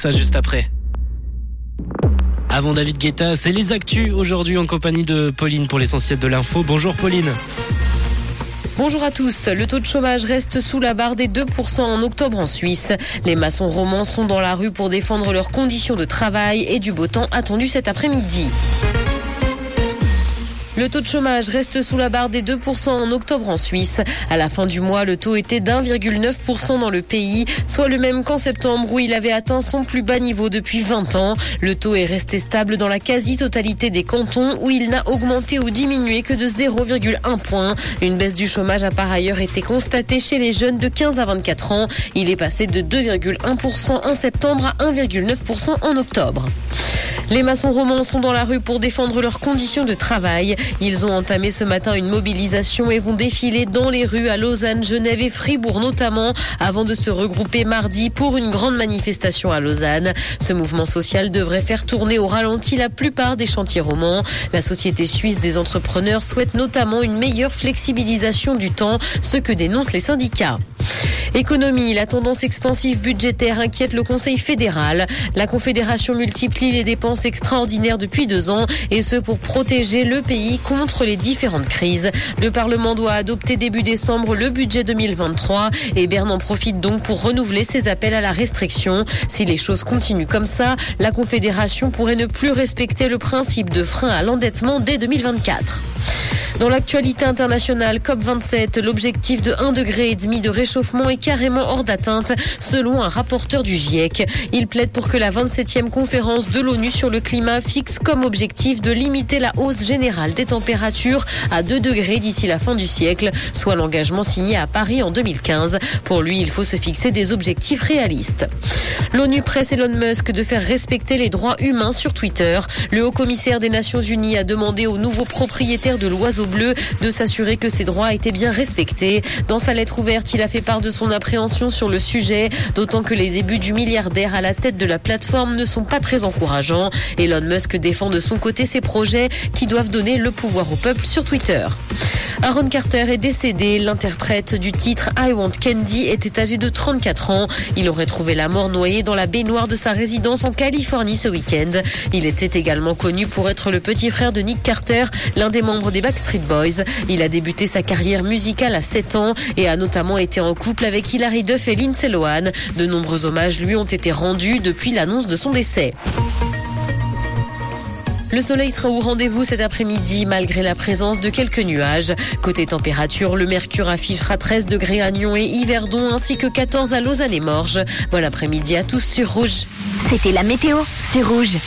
Ça juste après. Avant David Guetta, c'est les actus aujourd'hui en compagnie de Pauline pour l'essentiel de l'info. Bonjour Pauline. Bonjour à tous. Le taux de chômage reste sous la barre des 2% en octobre en Suisse. Les maçons romans sont dans la rue pour défendre leurs conditions de travail et du beau temps attendu cet après-midi. Le taux de chômage reste sous la barre des 2% en octobre en Suisse. À la fin du mois, le taux était d'1,9% dans le pays, soit le même qu'en septembre où il avait atteint son plus bas niveau depuis 20 ans. Le taux est resté stable dans la quasi-totalité des cantons où il n'a augmenté ou diminué que de 0,1 point. Une baisse du chômage a par ailleurs été constatée chez les jeunes de 15 à 24 ans. Il est passé de 2,1% en septembre à 1,9% en octobre. Les maçons romans sont dans la rue pour défendre leurs conditions de travail. Ils ont entamé ce matin une mobilisation et vont défiler dans les rues à Lausanne, Genève et Fribourg notamment avant de se regrouper mardi pour une grande manifestation à Lausanne. Ce mouvement social devrait faire tourner au ralenti la plupart des chantiers romans. La Société suisse des entrepreneurs souhaite notamment une meilleure flexibilisation du temps, ce que dénoncent les syndicats. Économie, la tendance expansive budgétaire inquiète le Conseil fédéral. La Confédération multiplie les dépenses extraordinaires depuis deux ans et ce pour protéger le pays contre les différentes crises. Le Parlement doit adopter début décembre le budget 2023 et Berne en profite donc pour renouveler ses appels à la restriction. Si les choses continuent comme ça, la Confédération pourrait ne plus respecter le principe de frein à l'endettement dès 2024. Dans l'actualité internationale, COP27, l'objectif de 1,5 degré de réchauffement est carrément hors d'atteinte, selon un rapporteur du GIEC. Il plaide pour que la 27e conférence de l'ONU sur le climat fixe comme objectif de limiter la hausse générale des températures à 2 degrés d'ici la fin du siècle, soit l'engagement signé à Paris en 2015. Pour lui, il faut se fixer des objectifs réalistes. L'ONU presse Elon Musk de faire respecter les droits humains sur Twitter. Le haut commissaire des Nations Unies a demandé aux nouveaux propriétaires de l'oiseau de s'assurer que ses droits étaient bien respectés. Dans sa lettre ouverte, il a fait part de son appréhension sur le sujet, d'autant que les débuts du milliardaire à la tête de la plateforme ne sont pas très encourageants. Elon Musk défend de son côté ses projets qui doivent donner le pouvoir au peuple sur Twitter. Aaron Carter est décédé. L'interprète du titre I Want Candy était âgé de 34 ans. Il aurait trouvé la mort noyée dans la baignoire de sa résidence en Californie ce week-end. Il était également connu pour être le petit frère de Nick Carter, l'un des membres des Backstreet Boys. Il a débuté sa carrière musicale à 7 ans et a notamment été en couple avec Hilary Duff et Lindsay Lohan. De nombreux hommages lui ont été rendus depuis l'annonce de son décès. Le soleil sera au rendez-vous cet après-midi malgré la présence de quelques nuages. Côté température, le mercure affichera 13 degrés à Nyon et Yverdon ainsi que 14 à Lausanne et Morges. Bon après-midi à tous sur Rouge. C'était la météo, c'est Rouge.